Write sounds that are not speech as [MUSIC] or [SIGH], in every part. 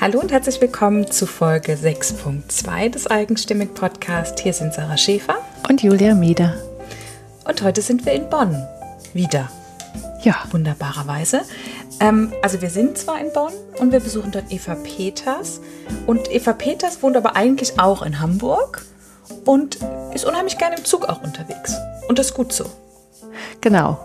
Hallo und herzlich willkommen zu Folge 6.2 des Eigenstimmig Podcast. Hier sind Sarah Schäfer und Julia Mieder. Und heute sind wir in Bonn. Wieder. Ja. Wunderbarerweise. Ähm, also wir sind zwar in Bonn und wir besuchen dort Eva Peters. Und Eva Peters wohnt aber eigentlich auch in Hamburg und ist unheimlich gerne im Zug auch unterwegs. Und das ist gut so. Genau.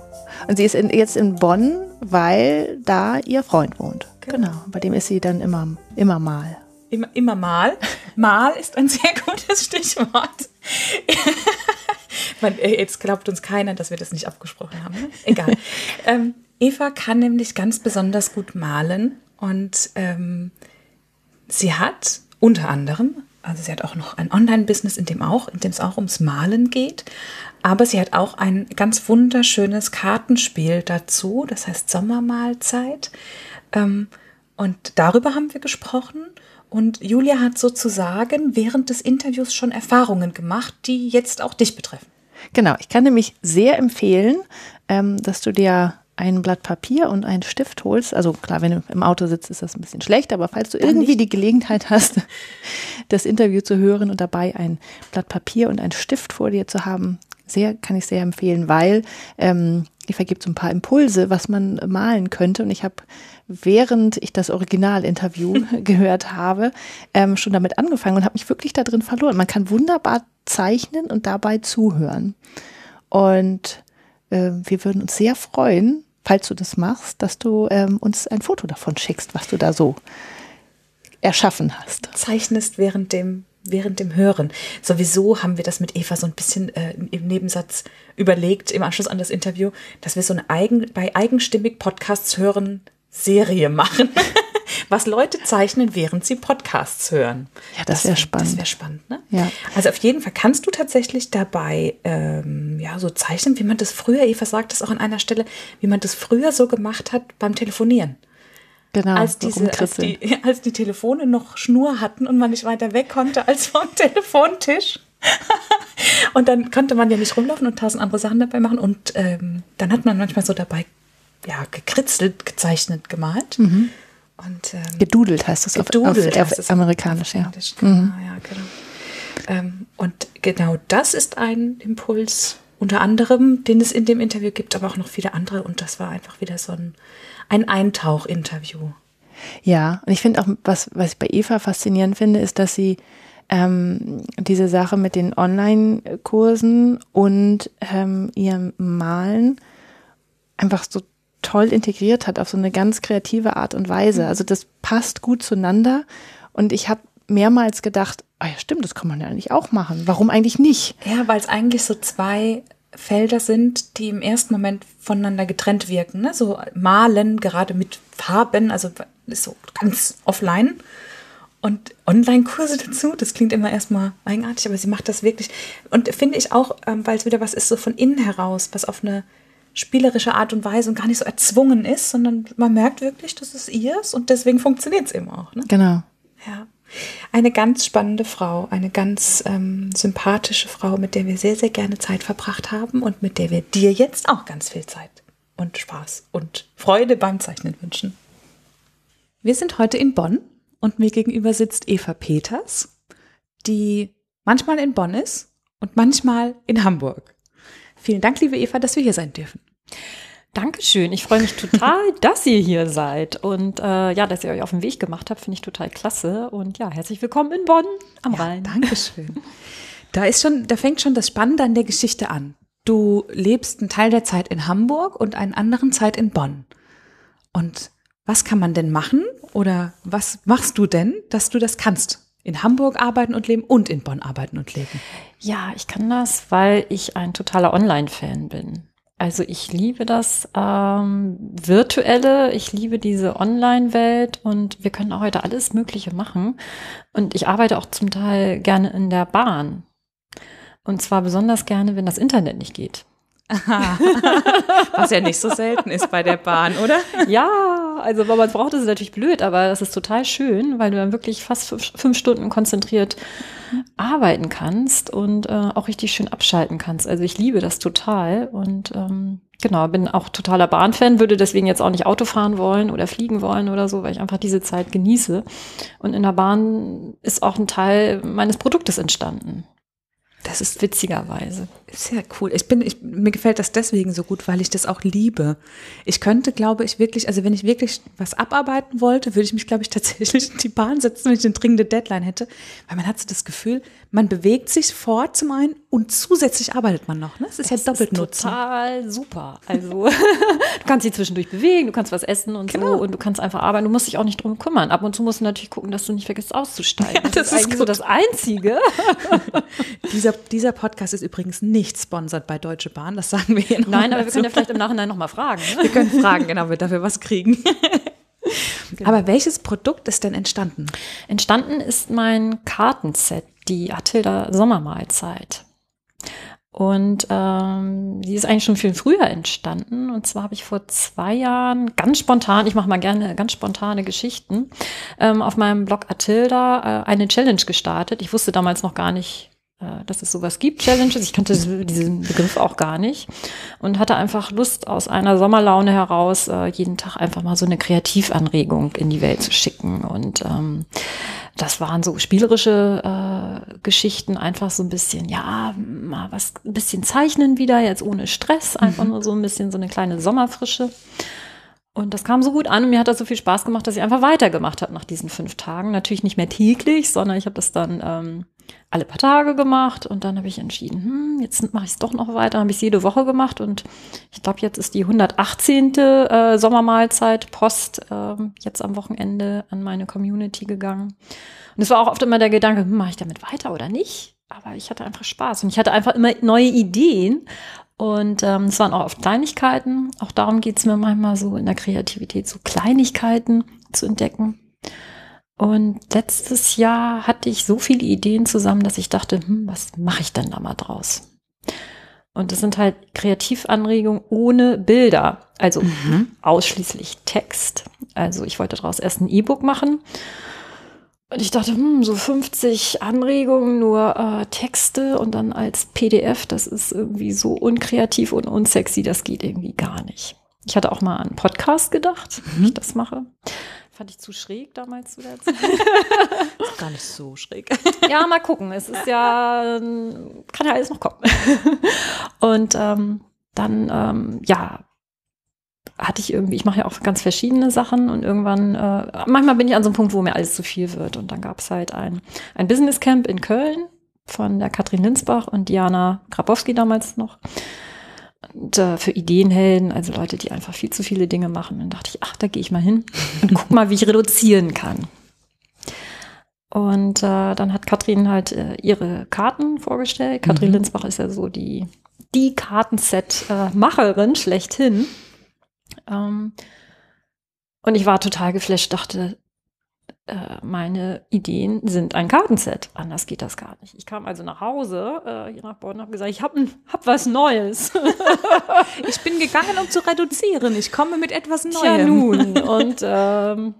Und sie ist in, jetzt in Bonn, weil da ihr Freund wohnt. Genau. genau. Bei dem ist sie dann immer, immer mal. Immer, immer mal. Mal ist ein sehr gutes Stichwort. Man, äh, jetzt glaubt uns keiner, dass wir das nicht abgesprochen haben. Ne? Egal. [LAUGHS] ähm, Eva kann nämlich ganz besonders gut malen und ähm, sie hat unter anderem, also sie hat auch noch ein Online-Business, in dem auch, in dem es auch ums Malen geht, aber sie hat auch ein ganz wunderschönes Kartenspiel dazu, das heißt Sommermahlzeit. Ähm, und darüber haben wir gesprochen. Und Julia hat sozusagen während des Interviews schon Erfahrungen gemacht, die jetzt auch dich betreffen. Genau, ich kann nämlich sehr empfehlen, ähm, dass du dir ein Blatt Papier und einen Stift holst. Also klar, wenn du im Auto sitzt, ist das ein bisschen schlecht, aber falls du Dann irgendwie nicht. die Gelegenheit hast, [LAUGHS] das Interview zu hören und dabei ein Blatt Papier und einen Stift vor dir zu haben, sehr, kann ich sehr empfehlen, weil ähm, ich vergebe so ein paar Impulse, was man malen könnte. Und ich habe, während ich das Originalinterview [LAUGHS] gehört habe, ähm, schon damit angefangen und habe mich wirklich da drin verloren. Man kann wunderbar zeichnen und dabei zuhören. Und äh, wir würden uns sehr freuen, falls du das machst, dass du ähm, uns ein Foto davon schickst, was du da so erschaffen hast. Zeichnest während dem während dem Hören. Sowieso haben wir das mit Eva so ein bisschen äh, im Nebensatz überlegt, im Anschluss an das Interview, dass wir so eine eigen, bei eigenstimmig Podcasts hören Serie machen, [LAUGHS] was Leute zeichnen, während sie Podcasts hören. Ja, das, das wäre spannend. Das wäre spannend, ne? Ja. Also auf jeden Fall kannst du tatsächlich dabei ähm, ja so zeichnen, wie man das früher, Eva sagt das auch an einer Stelle, wie man das früher so gemacht hat beim Telefonieren. Genau, als, diese, als, die, [LAUGHS] als die Telefone noch Schnur hatten und man nicht weiter weg konnte als vom [LAUGHS] Telefontisch. [LAUGHS] und dann konnte man ja nicht rumlaufen und tausend andere Sachen dabei machen. Und ähm, dann hat man manchmal so dabei ja, gekritzelt, gezeichnet, gemalt. Mhm. Und, ähm, gedudelt heißt das gedudelt auf, auf, auf amerikanisch, ja. Genau, mhm. ja genau. Ähm, und genau das ist ein Impuls, unter anderem, den es in dem Interview gibt, aber auch noch viele andere. Und das war einfach wieder so ein ein Eintauch-Interview. Ja, und ich finde auch, was, was ich bei Eva faszinierend finde, ist, dass sie ähm, diese Sache mit den Online-Kursen und ähm, ihrem Malen einfach so toll integriert hat auf so eine ganz kreative Art und Weise. Mhm. Also das passt gut zueinander und ich habe mehrmals gedacht, oh ja stimmt, das kann man ja eigentlich auch machen. Warum eigentlich nicht? Ja, weil es eigentlich so zwei Felder sind, die im ersten Moment voneinander getrennt wirken. Ne? So malen, gerade mit Farben, also ist so ganz offline. Und Online-Kurse dazu, das klingt immer erstmal eigenartig, aber sie macht das wirklich. Und finde ich auch, ähm, weil es wieder was ist, so von innen heraus, was auf eine spielerische Art und Weise und gar nicht so erzwungen ist, sondern man merkt wirklich, das ist ihrs und deswegen funktioniert es eben auch. Ne? Genau. Ja. Eine ganz spannende Frau, eine ganz ähm, sympathische Frau, mit der wir sehr, sehr gerne Zeit verbracht haben und mit der wir dir jetzt auch ganz viel Zeit und Spaß und Freude beim Zeichnen wünschen. Wir sind heute in Bonn und mir gegenüber sitzt Eva Peters, die manchmal in Bonn ist und manchmal in Hamburg. Vielen Dank, liebe Eva, dass wir hier sein dürfen. Dankeschön. Ich freue mich total, [LAUGHS] dass ihr hier seid und äh, ja, dass ihr euch auf den Weg gemacht habt, finde ich total klasse. Und ja, herzlich willkommen in Bonn am ja, Rhein. Dankeschön. [LAUGHS] Da ist schon, da fängt schon das Spannende an der Geschichte an. Du lebst einen Teil der Zeit in Hamburg und einen anderen Zeit in Bonn. Und was kann man denn machen oder was machst du denn, dass du das kannst? in Hamburg arbeiten und leben und in Bonn arbeiten und leben? Ja, ich kann das, weil ich ein totaler Online-Fan bin. Also ich liebe das ähm, Virtuelle, ich liebe diese Online-Welt und wir können auch heute alles Mögliche machen. Und ich arbeite auch zum Teil gerne in der Bahn. Und zwar besonders gerne, wenn das Internet nicht geht. Was ja nicht so selten ist bei der Bahn, oder? Ja, also wenn man es braucht, ist es natürlich blöd, aber das ist total schön, weil du dann wirklich fast fünf, fünf Stunden konzentriert arbeiten kannst und äh, auch richtig schön abschalten kannst. Also ich liebe das total und ähm, Genau, bin auch totaler Bahnfan, würde deswegen jetzt auch nicht Auto fahren wollen oder fliegen wollen oder so, weil ich einfach diese Zeit genieße. Und in der Bahn ist auch ein Teil meines Produktes entstanden. Das ist witzigerweise. Sehr cool. Ich bin, ich, mir gefällt das deswegen so gut, weil ich das auch liebe. Ich könnte, glaube ich, wirklich, also wenn ich wirklich was abarbeiten wollte, würde ich mich, glaube ich, [LAUGHS] tatsächlich in die Bahn setzen, wenn ich eine dringende Deadline hätte. Weil man hat so das Gefühl, man bewegt sich fort zum einen und zusätzlich arbeitet man noch. Ne? Das ist das ja doppelt ist. Total super. Also [LAUGHS] du kannst dich zwischendurch bewegen, du kannst was essen und genau. so und du kannst einfach arbeiten. Du musst dich auch nicht drum kümmern. Ab und zu musst du natürlich gucken, dass du nicht vergisst auszusteigen. Ja, das, das, ist gut. so das Einzige. [LAUGHS] dieser, dieser Podcast ist übrigens nicht sponsert bei Deutsche Bahn. Das sagen wir hier noch Nein, aber wir können ja vielleicht im Nachhinein nochmal fragen. Ne? Wir können fragen, genau, wir dafür was kriegen. [LAUGHS] Genau. Aber welches Produkt ist denn entstanden? Entstanden ist mein Kartenset, die Atilda Sommermahlzeit. Und ähm, die ist eigentlich schon viel früher entstanden. Und zwar habe ich vor zwei Jahren ganz spontan, ich mache mal gerne ganz spontane Geschichten, ähm, auf meinem Blog Atilda äh, eine Challenge gestartet. Ich wusste damals noch gar nicht, dass es sowas gibt, Challenges. Ich kannte diesen Begriff auch gar nicht und hatte einfach Lust, aus einer Sommerlaune heraus äh, jeden Tag einfach mal so eine Kreativanregung in die Welt zu schicken. Und ähm, das waren so spielerische äh, Geschichten, einfach so ein bisschen, ja, mal was, ein bisschen zeichnen wieder, jetzt ohne Stress, einfach mhm. nur so ein bisschen so eine kleine Sommerfrische. Und das kam so gut an und mir hat das so viel Spaß gemacht, dass ich einfach weitergemacht habe nach diesen fünf Tagen. Natürlich nicht mehr täglich, sondern ich habe das dann ähm, alle paar Tage gemacht und dann habe ich entschieden, hm, jetzt mache ich es doch noch weiter, habe ich jede Woche gemacht und ich glaube, jetzt ist die 118. Äh, Sommermahlzeit Post äh, jetzt am Wochenende an meine Community gegangen. Und es war auch oft immer der Gedanke, hm, mache ich damit weiter oder nicht? Aber ich hatte einfach Spaß und ich hatte einfach immer neue Ideen und ähm, es waren auch oft Kleinigkeiten. Auch darum geht es mir manchmal so in der Kreativität, so Kleinigkeiten zu entdecken. Und letztes Jahr hatte ich so viele Ideen zusammen, dass ich dachte, hm, was mache ich denn da mal draus? Und das sind halt Kreativanregungen ohne Bilder, also mhm. ausschließlich Text. Also ich wollte daraus erst ein E-Book machen und ich dachte, hm, so 50 Anregungen, nur äh, Texte und dann als PDF, das ist irgendwie so unkreativ und unsexy, das geht irgendwie gar nicht. Ich hatte auch mal an Podcast gedacht, mhm. wie ich das mache. Fand ich zu schräg damals zu der Zeit. [LAUGHS] [LAUGHS] gar nicht so schräg. ja, mal gucken. Es ist ja, kann ja alles noch kommen. [LAUGHS] und ähm, dann, ähm, ja, hatte ich irgendwie, ich mache ja auch ganz verschiedene Sachen und irgendwann, äh, manchmal bin ich an so einem Punkt, wo mir alles zu viel wird. Und dann gab es halt ein, ein Business Camp in Köln von der Katrin Linsbach und Diana Grabowski damals noch. Und, äh, für Ideenhelden, also Leute, die einfach viel zu viele Dinge machen. Und dann dachte ich, ach, da gehe ich mal hin und guck mal, wie ich reduzieren kann. Und äh, dann hat Katrin halt äh, ihre Karten vorgestellt. Katrin mhm. Linsbach ist ja so die, die Kartenset-Macherin schlechthin. Ähm, und ich war total geflasht, dachte, äh, meine Ideen sind ein Kartenset. Anders geht das gar nicht. Ich kam also nach Hause äh, hier nach Bonn und habe gesagt, ich habe hab was Neues. [LAUGHS] ich bin gegangen, um zu reduzieren. Ich komme mit etwas Neuem. Ja, nun. Und ähm,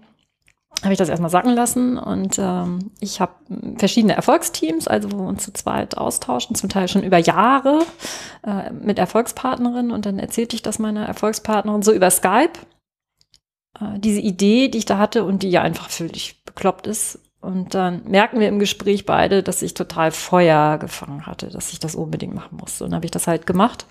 habe ich das erstmal sacken lassen und ähm, ich habe verschiedene Erfolgsteams, also wo wir uns zu zweit austauschen, zum Teil schon über Jahre äh, mit Erfolgspartnerinnen und dann erzählte ich das meiner Erfolgspartnerin so über Skype. Äh, diese Idee, die ich da hatte und die ja einfach völlig bekloppt ist. Und dann merken wir im Gespräch beide, dass ich total Feuer gefangen hatte, dass ich das unbedingt machen musste. Und dann habe ich das halt gemacht.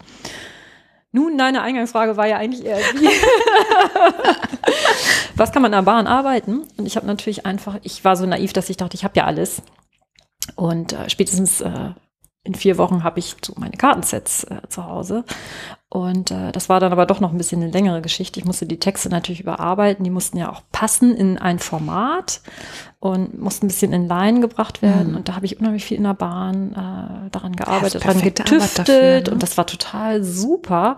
Nun, deine Eingangsfrage war ja eigentlich eher wie, [LAUGHS] was kann man in der Bahn arbeiten? Und ich habe natürlich einfach, ich war so naiv, dass ich dachte, ich habe ja alles. Und äh, spätestens äh, in vier Wochen habe ich so meine Kartensets äh, zu Hause. Und äh, das war dann aber doch noch ein bisschen eine längere Geschichte. Ich musste die Texte natürlich überarbeiten. Die mussten ja auch passen in ein Format und mussten ein bisschen in Line gebracht werden. Mhm. Und da habe ich unheimlich viel in der Bahn äh, daran gearbeitet, daran getüftelt. Dafür, ne? Und das war total super,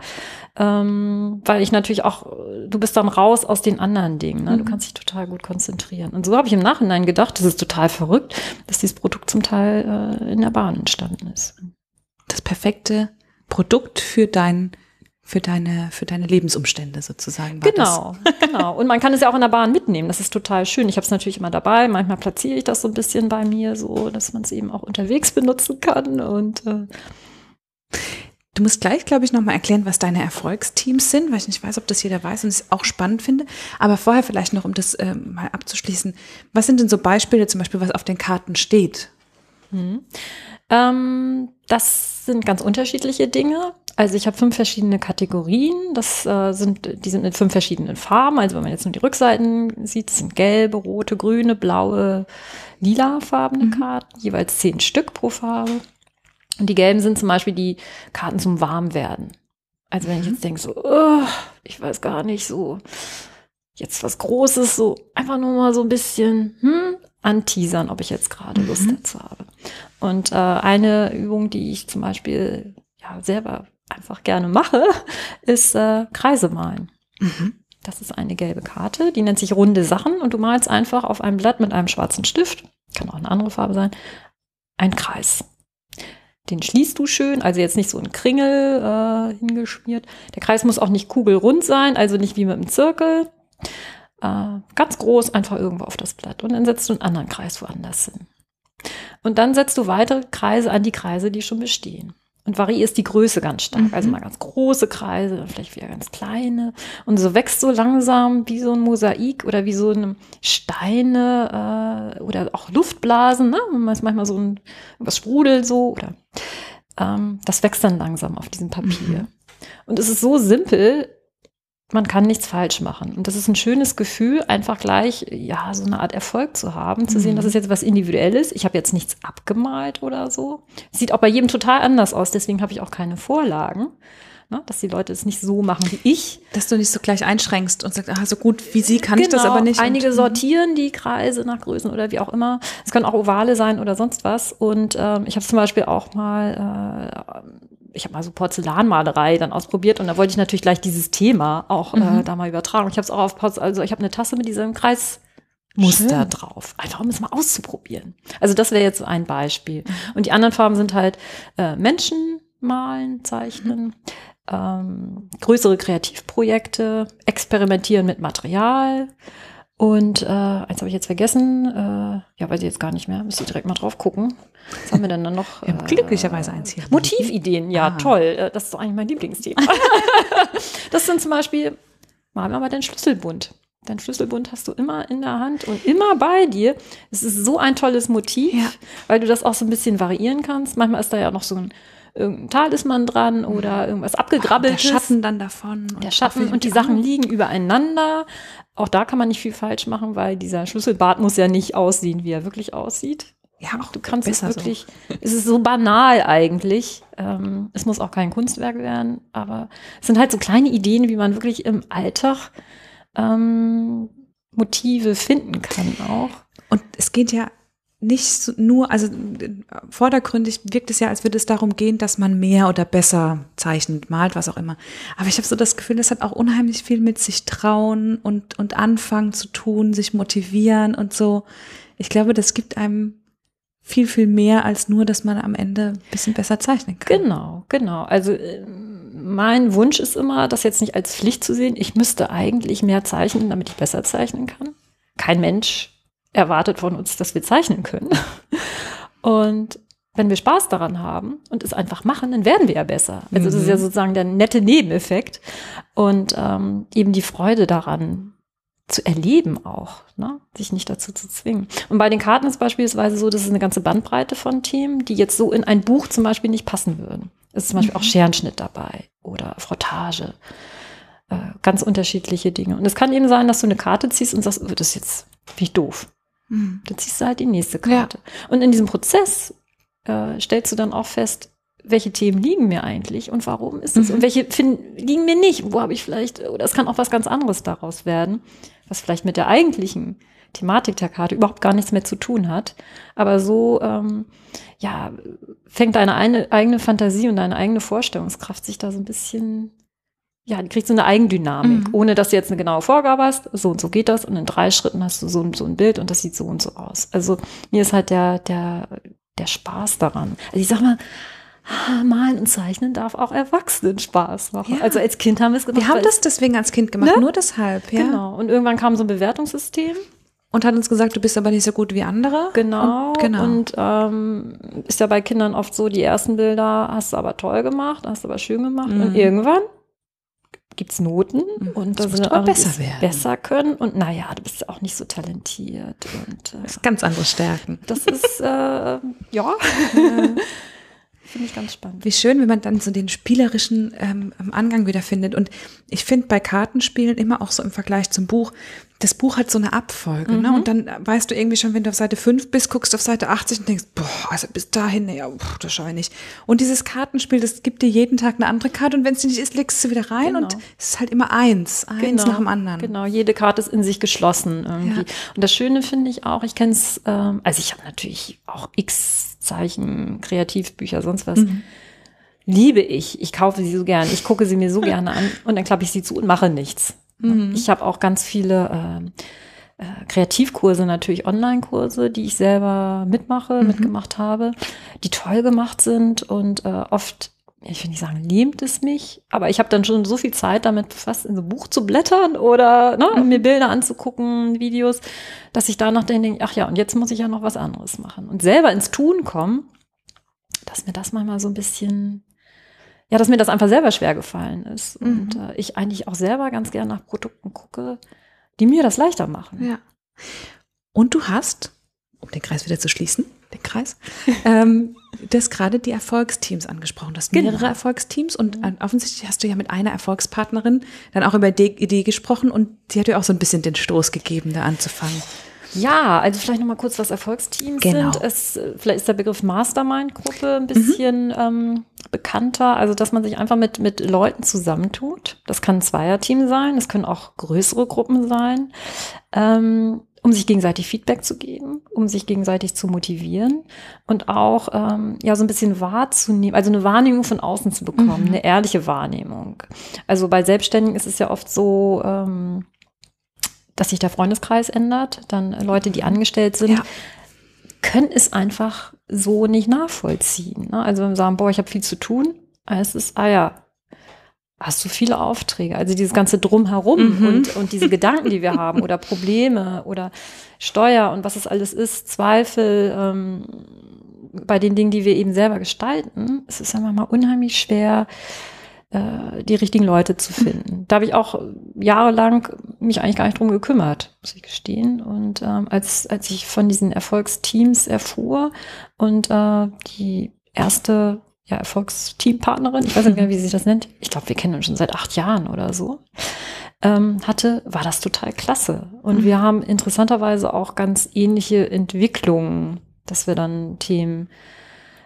ähm, weil ich natürlich auch, du bist dann raus aus den anderen Dingen. Ne? Mhm. Du kannst dich total gut konzentrieren. Und so habe ich im Nachhinein gedacht, das ist total verrückt, dass dieses Produkt zum Teil äh, in der Bahn entstanden ist. Das perfekte Produkt für dein für deine, für deine Lebensumstände sozusagen. genau, genau. Und man kann es ja auch in der Bahn mitnehmen. Das ist total schön. Ich habe es natürlich immer dabei. Manchmal platziere ich das so ein bisschen bei mir, so dass man es eben auch unterwegs benutzen kann. Und äh Du musst gleich, glaube ich, nochmal erklären, was deine Erfolgsteams sind, weil ich nicht weiß, ob das jeder weiß und es auch spannend finde. Aber vorher vielleicht noch, um das ähm, mal abzuschließen. Was sind denn so Beispiele, zum Beispiel, was auf den Karten steht? Mhm. Ähm, das sind ganz unterschiedliche Dinge. Also ich habe fünf verschiedene Kategorien. Das äh, sind, die sind in fünf verschiedenen Farben. Also wenn man jetzt nur die Rückseiten sieht, sind gelbe, rote, grüne, blaue, lila farbene mhm. Karten, jeweils zehn Stück pro Farbe. Und die gelben sind zum Beispiel die Karten zum Warmwerden. Also wenn ich mhm. jetzt denke, so, oh, ich weiß gar nicht, so jetzt was Großes, so einfach nur mal so ein bisschen hm, anteasern, ob ich jetzt gerade Lust mhm. dazu habe. Und äh, eine Übung, die ich zum Beispiel ja selber einfach gerne mache, [LAUGHS] ist äh, Kreise malen. Mhm. Das ist eine gelbe Karte, die nennt sich runde Sachen und du malst einfach auf einem Blatt mit einem schwarzen Stift, kann auch eine andere Farbe sein, ein Kreis. Den schließt du schön, also jetzt nicht so ein Kringel äh, hingeschmiert. Der Kreis muss auch nicht kugelrund sein, also nicht wie mit einem Zirkel. Äh, ganz groß, einfach irgendwo auf das Blatt. Und dann setzt du einen anderen Kreis woanders hin. Und dann setzt du weitere Kreise an die Kreise, die schon bestehen und variierst die Größe ganz stark. Mhm. Also mal ganz große Kreise, dann vielleicht wieder ganz kleine. Und so wächst so langsam wie so ein Mosaik oder wie so eine Steine äh, oder auch Luftblasen. Ne? Man ist manchmal so ein, was sprudelt so oder ähm, das wächst dann langsam auf diesem Papier. Mhm. Und es ist so simpel, man kann nichts falsch machen. Und das ist ein schönes Gefühl, einfach gleich, ja, so eine Art Erfolg zu haben, zu sehen, das mhm. ist jetzt was Individuelles. Ich habe jetzt nichts abgemalt oder so. Sieht auch bei jedem total anders aus, deswegen habe ich auch keine Vorlagen. Ne, dass die Leute es nicht so machen wie ich. Dass du nicht so gleich einschränkst und sagst, ah, so gut wie sie kann genau, ich das genau. aber nicht. Einige und, sortieren die Kreise nach Größen oder wie auch immer. Es können auch Ovale sein oder sonst was. Und ähm, ich habe zum Beispiel auch mal äh, ich habe mal so Porzellanmalerei dann ausprobiert und da wollte ich natürlich gleich dieses Thema auch äh, mhm. äh, da mal übertragen. Ich habe es auch auf Porzellan, also ich habe eine Tasse mit diesem Kreismuster Schön. drauf, einfach um es mal auszuprobieren. Also das wäre jetzt ein Beispiel. Mhm. Und die anderen Farben sind halt äh, Menschen malen, zeichnen, ähm, größere Kreativprojekte, experimentieren mit Material. Und äh, eins habe ich jetzt vergessen, äh, ja, weiß ich jetzt gar nicht mehr, müsste direkt mal drauf gucken. Was haben wir denn dann noch? Haben glücklicherweise eins hier. Motivideen, ja, ah. toll. Äh, das ist doch eigentlich mein Lieblingsthema. [LAUGHS] das sind zum Beispiel, mal wir mal deinen Schlüsselbund. Dein Schlüsselbund hast du immer in der Hand und immer bei dir. Es ist so ein tolles Motiv, ja. weil du das auch so ein bisschen variieren kannst. Manchmal ist da ja noch so ein irgendein Talisman dran oder irgendwas abgegrabbeltes. Der Schatten dann davon. Der Schatten und die Sachen liegen übereinander. Auch da kann man nicht viel falsch machen, weil dieser Schlüsselbart muss ja nicht aussehen, wie er wirklich aussieht. Ja, auch du kannst es wirklich, so. es ist so banal eigentlich. Ähm, es muss auch kein Kunstwerk werden, aber es sind halt so kleine Ideen, wie man wirklich im Alltag ähm, Motive finden kann auch. Und es geht ja nicht nur, also vordergründig wirkt es ja, als würde es darum gehen, dass man mehr oder besser zeichnet, malt, was auch immer. Aber ich habe so das Gefühl, es hat auch unheimlich viel mit sich trauen und, und anfangen zu tun, sich motivieren und so. Ich glaube, das gibt einem viel, viel mehr als nur, dass man am Ende ein bisschen besser zeichnen kann. Genau, genau. Also äh, mein Wunsch ist immer, das jetzt nicht als Pflicht zu sehen. Ich müsste eigentlich mehr zeichnen, damit ich besser zeichnen kann. Kein Mensch erwartet von uns, dass wir zeichnen können. Und wenn wir Spaß daran haben und es einfach machen, dann werden wir ja besser. Also mhm. das ist ja mhm. sozusagen der nette Nebeneffekt und ähm, eben die Freude daran zu erleben auch, ne? sich nicht dazu zu zwingen. Und bei den Karten ist beispielsweise so, dass es eine ganze Bandbreite von Themen, die jetzt so in ein Buch zum Beispiel nicht passen würden. Es ist zum Beispiel mhm. auch Scherenschnitt dabei oder Frottage, äh, ganz unterschiedliche Dinge. Und es kann eben sein, dass du eine Karte ziehst und sagst, oh, das ist jetzt wie doof. Mhm. Dann ziehst du halt die nächste Karte. Ja. Und in diesem Prozess äh, stellst du dann auch fest, welche Themen liegen mir eigentlich und warum ist es mhm. und welche finden, liegen mir nicht, wo habe ich vielleicht, oder es kann auch was ganz anderes daraus werden was vielleicht mit der eigentlichen Thematik der Karte überhaupt gar nichts mehr zu tun hat. Aber so, ähm, ja, fängt deine eine, eigene Fantasie und deine eigene Vorstellungskraft sich da so ein bisschen, ja, die kriegt so eine Eigendynamik, mhm. ohne dass du jetzt eine genaue Vorgabe hast. So und so geht das und in drei Schritten hast du so, so ein Bild und das sieht so und so aus. Also mir ist halt der, der, der Spaß daran. Also ich sag mal, Malen und Zeichnen darf auch Erwachsenen Spaß machen. Ja. Also als Kind haben wir es gemacht. Wir haben das deswegen als Kind gemacht, ne? nur deshalb. Ja. Genau. Und irgendwann kam so ein Bewertungssystem. und hat uns gesagt, du bist aber nicht so gut wie andere. Genau. Und, genau. Und ähm, ist ja bei Kindern oft so, die ersten Bilder hast du aber toll gemacht, hast du aber schön gemacht. Mhm. Und irgendwann gibt's Noten Mhm. und Das da musst sind du aber andere, besser es werden. besser können. Und naja, du bist auch nicht so talentiert. Und äh, Das ist ganz andere Stärken. das ist, äh, ja, [LAUGHS] [LAUGHS] finde ich ganz spannend. Wie schön, wenn man dann so den spielerischen ähm, Angang wiederfindet. Und ich finde bei Kartenspielen immer auch so im Vergleich zum Buch, das Buch hat so eine Abfolge, ne? Und dann weißt du irgendwie schon, wenn du auf Seite 5 bist, guckst auf Seite 80 und denkst, boah, also bis dahin, ja, pff, das schaffe ich nicht. Und dieses Kartenspiel, das gibt dir jeden Tag eine andere Karte und wenn es nicht ist, legst du wieder rein Genau. und es ist halt immer eins, eins nach dem anderen. Genau, jede Karte ist in sich geschlossen irgendwie. Ja. Und das Schöne finde ich auch, ich kenne es, ähm, also ich habe natürlich auch x Zeichen, Kreativbücher, sonst was. Mhm. Liebe ich. Ich kaufe sie so gern. Ich gucke sie mir so [LAUGHS] gerne an und dann klappe ich sie zu und mache nichts. Mhm. Ich habe auch ganz viele ähm, äh, Kreativkurse, natürlich Online-Kurse, die ich selber mitmache, Mhm. mitgemacht habe, die toll gemacht sind und äh, oft, ich will nicht sagen, lähmt es mich, aber ich habe dann schon so viel Zeit damit befasst, in so ein Buch zu blättern oder ne, Mhm. mir Bilder anzugucken, Videos, dass ich danach dann denke, ach ja, und jetzt muss ich ja noch was anderes machen. Und selber ins Tun kommen, dass mir das manchmal so ein bisschen ja, dass mir das einfach selber schwer gefallen ist. Mhm. Und äh, ich eigentlich auch selber ganz gerne nach Produkten gucke, die mir das leichter machen. Ja. Und du hast, um den Kreis wieder zu schließen, Kreis, ähm, das gerade die Erfolgsteams angesprochen. Du hast mehrere Genau. Erfolgsteams und äh, offensichtlich hast du ja mit einer Erfolgspartnerin dann auch über die Idee gesprochen und die hat dir auch so ein bisschen den Stoß gegeben, da anzufangen. Ja, also vielleicht noch mal kurz, was Erfolgsteams Genau. sind. Es, vielleicht ist der Begriff Mastermind-Gruppe ein bisschen ähm, bekannter. Also, dass man sich einfach mit, mit Leuten zusammentut. Das kann ein Zweierteam sein, das können auch größere Gruppen sein, ähm, um sich gegenseitig Feedback zu geben, um sich gegenseitig zu motivieren und auch ähm, ja so ein bisschen wahrzunehmen, also eine Wahrnehmung von außen zu bekommen, Mhm. eine ehrliche Wahrnehmung. Also bei Selbstständigen ist es ja oft so, ähm, dass sich der Freundeskreis ändert, dann Leute, die angestellt sind, Ja. können es einfach so nicht nachvollziehen. Ne? Also wenn wir sagen, boah, ich habe viel zu tun, es, ah ja, hast du viele Aufträge. Also dieses ganze Drumherum Mhm. und, und diese Gedanken, die wir [LAUGHS] haben oder Probleme oder Steuer und was es alles ist, Zweifel ähm, bei den Dingen, die wir eben selber gestalten, es ist ja manchmal unheimlich schwer, äh, die richtigen Leute zu finden. Da habe ich auch jahrelang mich eigentlich gar nicht drum gekümmert, muss ich gestehen. Und ähm, als, als ich von diesen Erfolgsteams erfuhr und äh, die erste ja, Erfolgsteampartnerin, ich weiß nicht mehr, wie sie das nennt, ich glaube, wir kennen uns schon seit acht Jahren oder so, ähm, hatte, war das total klasse. Und wir haben interessanterweise auch ganz ähnliche Entwicklungen, dass wir dann Themen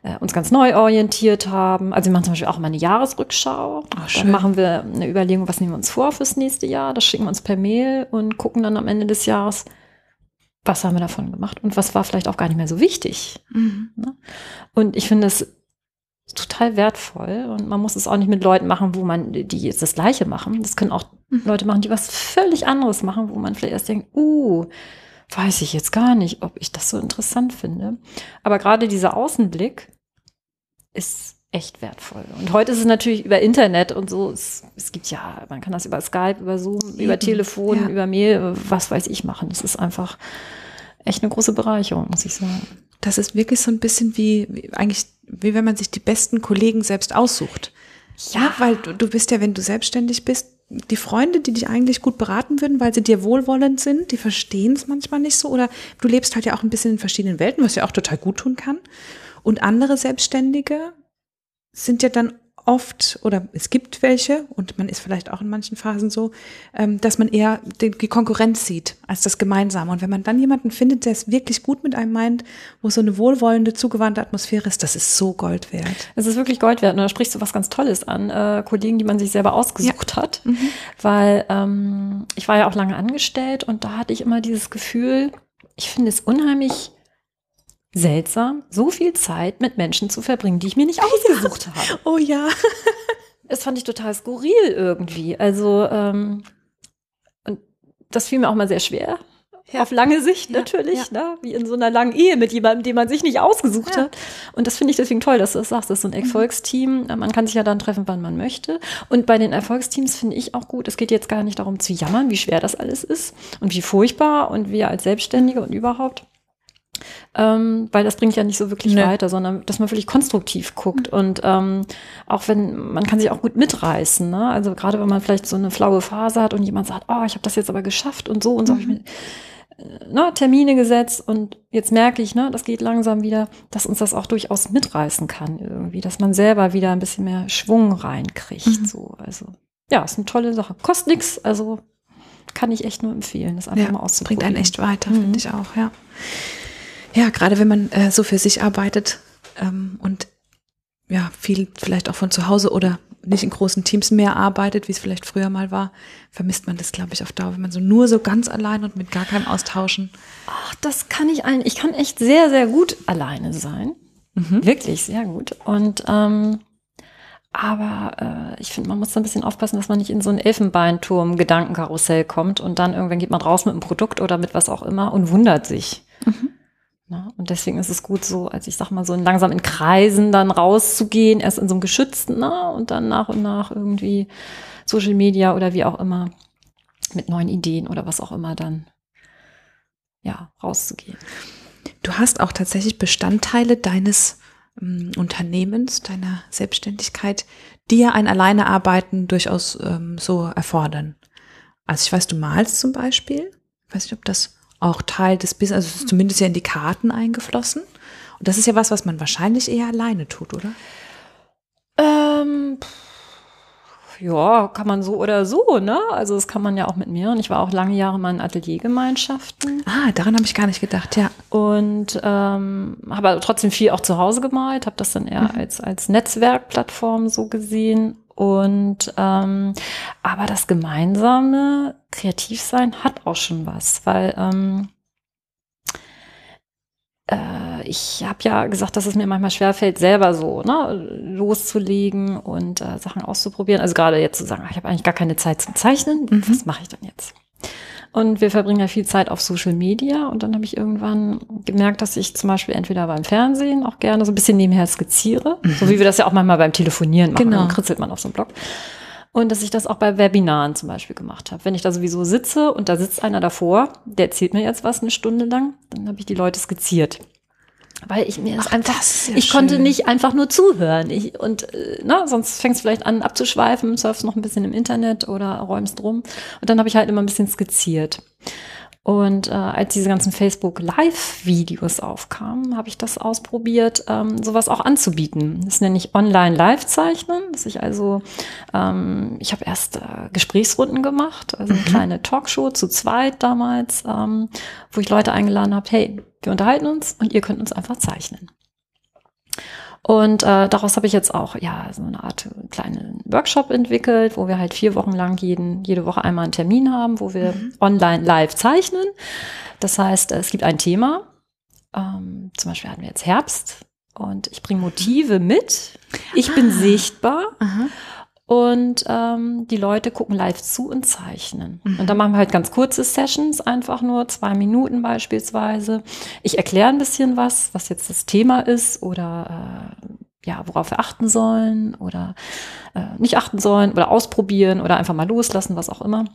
äh, uns ganz neu orientiert haben. Also wir machen zum Beispiel auch mal eine Jahresrückschau. Ach, dann machen wir eine Überlegung, was nehmen wir uns vor fürs nächste Jahr. Das schicken wir uns per Mail und gucken dann am Ende des Jahres, was haben wir davon gemacht und was war vielleicht auch gar nicht mehr so wichtig. Ne? Und ich finde es total wertvoll und man muss es auch nicht mit Leuten machen, wo man, die jetzt das Gleiche machen. Das können auch Mhm. Leute machen, die was völlig anderes machen, wo man vielleicht erst denkt, uh, weiß ich jetzt gar nicht, ob ich das so interessant finde. Aber gerade dieser Außenblick ist echt wertvoll. Und heute ist es natürlich über Internet und so, es, es gibt ja, man kann das über Skype, über Zoom, über Eben, Telefon, ja. über Mail, was weiß ich machen. Das ist einfach echt eine große Bereicherung, muss ich sagen. Das ist wirklich so ein bisschen wie, wie eigentlich, wie wenn man sich die besten Kollegen selbst aussucht. Ja, weil du, du bist ja, wenn du selbstständig bist, die Freunde, die dich eigentlich gut beraten würden, weil sie dir wohlwollend sind, die verstehen es manchmal nicht so. Oder du lebst halt ja auch ein bisschen in verschiedenen Welten, was ja auch total gut tun kann. Und andere Selbstständige sind ja dann oft, oder es gibt welche, und man ist vielleicht auch in manchen Phasen so, ähm, dass man eher die, Konkurrenz sieht als das Gemeinsame. Und wenn man dann jemanden findet, der es wirklich gut mit einem meint, wo so eine wohlwollende, zugewandte Atmosphäre ist, das ist so Gold wert. Es ist wirklich Gold wert. Und da sprichst du was ganz Tolles an. Äh, Kollegen, die man sich selber ausgesucht hat. Weil ähm, ich war ja auch lange angestellt und da hatte ich immer dieses Gefühl, ich finde es unheimlich seltsam, so viel Zeit mit Menschen zu verbringen, die ich mir nicht ausgesucht habe. Oh ja. [LAUGHS] Das fand ich total skurril irgendwie. Also, ähm, und das fiel mir auch mal sehr schwer. Ja. Auf lange Sicht natürlich, ne? wie in so einer langen Ehe mit jemandem, den man sich nicht ausgesucht hat. Und das finde ich deswegen toll, dass du das sagst. Das ist so ein mhm. Erfolgsteam. Man kann sich ja dann treffen, wann man möchte. Und bei den Erfolgsteams finde ich auch gut, es geht jetzt gar nicht darum zu jammern, wie schwer das alles ist und wie furchtbar und wir als Selbstständige und überhaupt. Ähm, weil das bringt ja nicht so wirklich nee. weiter, sondern dass man wirklich konstruktiv guckt mhm. und ähm, auch wenn man kann sich auch gut mitreißen, ne? Also gerade wenn man vielleicht so eine flaue Phase hat und jemand sagt, oh, ich habe das jetzt aber geschafft und so und so mhm. habe ich mir äh, ne, Termine gesetzt und jetzt merke ich, ne, das geht langsam wieder, dass uns das auch durchaus mitreißen kann irgendwie, dass man selber wieder ein bisschen mehr Schwung reinkriegt. Mhm. So, also ja, ist eine tolle Sache. Kostet nichts, also kann ich echt nur empfehlen, das einfach ja, mal auszuprobieren. Bringt einen echt weiter, mhm. finde ich auch, ja. Ja, gerade wenn man äh, so für sich arbeitet ähm, und ja, viel vielleicht auch von zu Hause oder nicht in großen Teams mehr arbeitet, wie es vielleicht früher mal war, vermisst man das, glaube ich, auf Dauer, wenn man so nur so ganz allein und mit gar keinem austauschen. Ach, das kann ich ein. Ich kann echt sehr, sehr gut alleine sein. Mhm. Wirklich sehr gut. Und ähm, aber äh, ich finde, man muss da ein bisschen aufpassen, dass man nicht in so ein Elfenbeinturm-Gedankenkarussell kommt und dann irgendwann geht man raus mit einem Produkt oder mit was auch immer und wundert sich. Na, und deswegen ist es gut, so, als ich sag mal, so langsam in Kreisen dann rauszugehen, erst in so einem geschützten, na, und dann nach und nach irgendwie Social Media oder wie auch immer mit neuen Ideen oder was auch immer dann ja rauszugehen. Du hast auch tatsächlich Bestandteile deines ähm, Unternehmens, deiner Selbstständigkeit, die ja ein Alleinearbeiten durchaus ähm, so erfordern. Also ich weiß, du malst zum Beispiel. Ich weiß nicht, ob das auch Teil des Business, also zumindest ja in die Karten eingeflossen. Und das ist ja was, was man wahrscheinlich eher alleine tut, oder? Ähm, ja, kann man so oder so, ne? Also das kann man ja auch mit mir. Und ich war auch lange Jahre mal in Ateliergemeinschaften. Ah, daran habe ich gar nicht gedacht, ja. Und ähm, habe trotzdem viel auch zu Hause gemalt, habe das dann eher mhm. als, als Netzwerkplattform so gesehen. Und ähm, aber das gemeinsame Kreativsein hat auch schon was, weil ähm, äh, ich habe ja gesagt, dass es mir manchmal schwerfällt, selber so ne, loszulegen und äh, Sachen auszuprobieren. Also gerade jetzt zu sagen, ich habe eigentlich gar keine Zeit zum Zeichnen. Mhm. Was mache ich dann jetzt? Und wir verbringen ja viel Zeit auf Social Media. Und dann habe ich irgendwann gemerkt, dass ich zum Beispiel entweder beim Fernsehen auch gerne so ein bisschen nebenher skizziere, mhm. so wie wir das ja auch manchmal beim Telefonieren machen. Genau. Dann kritzelt man auf so einem Blog. Und dass ich das auch bei Webinaren zum Beispiel gemacht habe. Wenn ich da sowieso sitze und da sitzt einer davor, der erzählt mir jetzt was eine Stunde lang, dann habe ich die Leute skizziert weil ich mir das Ach, einfach, das ja ich schön. konnte nicht einfach nur zuhören. Ich, und äh, na, sonst fängst du vielleicht an abzuschweifen, surfst noch ein bisschen im Internet oder räumst rum. Und dann habe ich halt immer ein bisschen skizziert. Und äh, als diese ganzen Facebook Live-Videos aufkamen, habe ich das ausprobiert, ähm, sowas auch anzubieten. Das nenne ich Online-Live-Zeichnen. Dass ich also, ähm, ich habe erst äh, Gesprächsrunden gemacht, also eine mhm. kleine Talkshow zu zweit damals, ähm, wo ich Leute eingeladen habe, hey, wir unterhalten uns und ihr könnt uns einfach zeichnen. Und äh, daraus habe ich jetzt auch ja so eine Art kleinen Workshop entwickelt, wo wir halt vier Wochen lang jeden, jede Woche einmal einen Termin haben, wo wir mhm. online live zeichnen. Das heißt, es gibt ein Thema. Ähm, zum Beispiel hatten wir jetzt Herbst und ich bringe Motive mit. Ich ah. bin sichtbar. Aha. Und ähm, die Leute gucken live zu und zeichnen. Und dann machen wir halt ganz kurze Sessions, einfach nur zwei Minuten beispielsweise. Ich erkläre ein bisschen was, was jetzt das Thema ist oder äh, ja, worauf wir achten sollen oder äh, nicht achten sollen oder ausprobieren oder einfach mal loslassen, was auch immer.